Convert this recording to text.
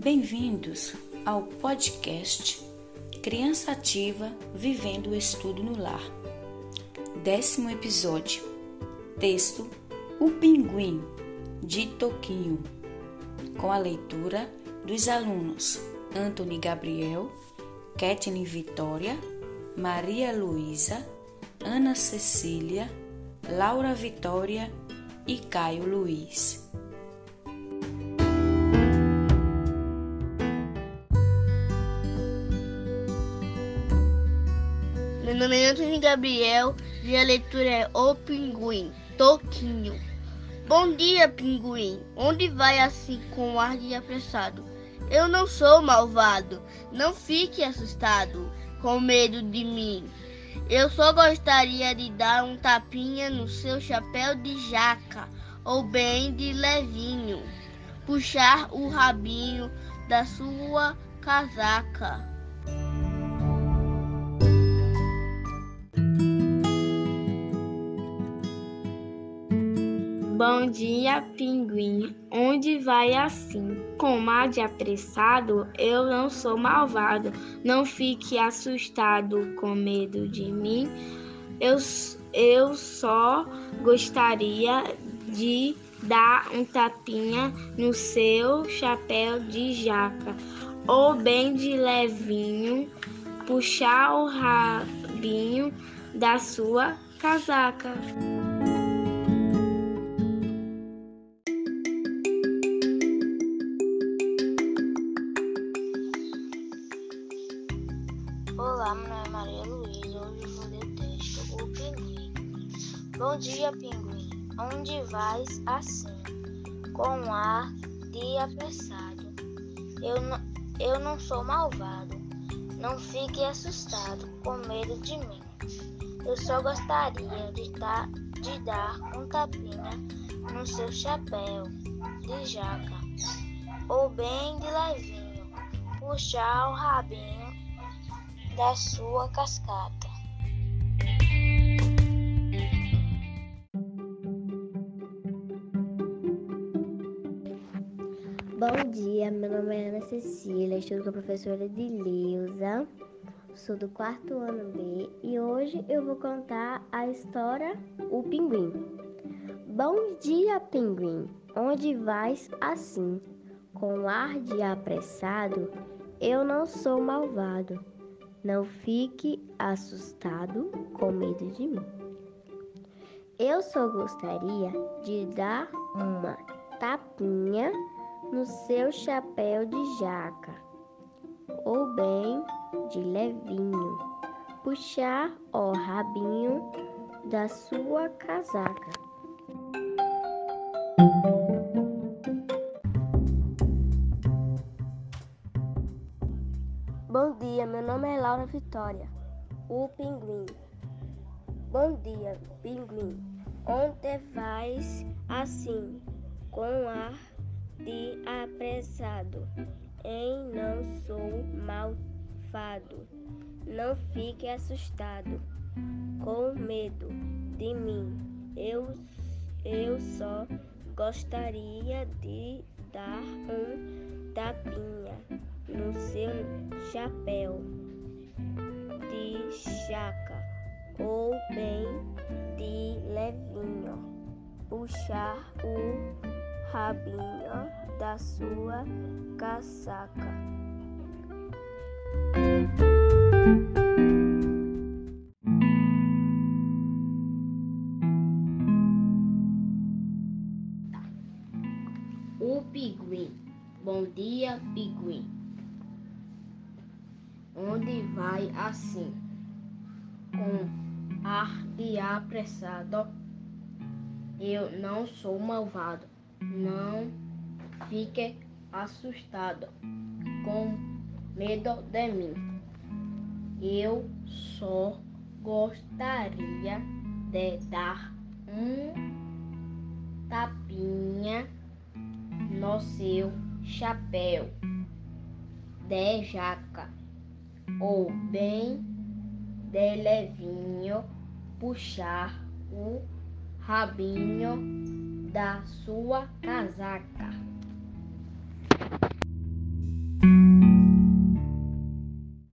Bem-vindos ao podcast Criança Ativa Vivendo o Estudo no Lar. Décimo episódio. Texto O Pinguim, de Toquinho. Com a leitura dos alunos Anthony Gabriel, Kathleen Vitória, Maria Luísa, Ana Cecília, Laura Vitória e Caio Luiz. Nome é Antônio Gabriel e a leitura é O Pinguim, Toquinho. Bom dia, pinguim. Onde vai assim com ar de apressado? Eu não sou malvado. Não fique assustado, com medo de mim. Eu só gostaria de dar um tapinha no seu chapéu de jaca, ou bem de levinho, puxar o rabinho da sua casaca. Bom dia, pinguim. Onde vai assim? Com mar de apressado, eu não sou malvado. Não fique assustado com medo de mim. Eu, eu só gostaria de dar um tapinha no seu chapéu de jaca, ou bem de levinho, puxar o rabinho da sua casaca. Maria Luísa. Hoje vou ler o texto O Pinguim. Bom dia, pinguim. Onde vais assim, com ar de apressado? Eu não, eu não sou malvado. Não fique assustado, com medo de mim. Eu só gostaria de, ta, de dar um tapinha no seu chapéu de jaca, ou bem de levinho, puxar o rabinho da sua cascata. Bom dia, meu nome é Ana Cecília, estudo com a professora Dileuza, sou do quarto ano B e hoje eu vou contar a história O Pinguim. Bom dia, pinguim, onde vais assim? Com ar de apressado, eu não sou malvado. Não fique assustado com medo de mim. Eu só gostaria de dar uma tapinha no seu chapéu de jaca, ou bem de levinho, puxar o rabinho da sua casaca. Bom dia, meu nome é Laura Vitória, o pinguim. Bom dia, pinguim. Onde vais assim, com ar de apressado? Em não sou malvado. Não fique assustado, com medo de mim. Eu, eu só gostaria de dar um tapinha chapéu de chaca ou bem de levinho, puxar o rabinho da sua casaca. O pinguim. Bom dia, pinguim. Onde vai assim? Com ar de apressado. Eu não sou malvado. Não fique assustado com medo de mim. Eu só gostaria de dar um tapinha no seu chapéu de jaca ou bem de levinho puxar o rabinho da sua casaca.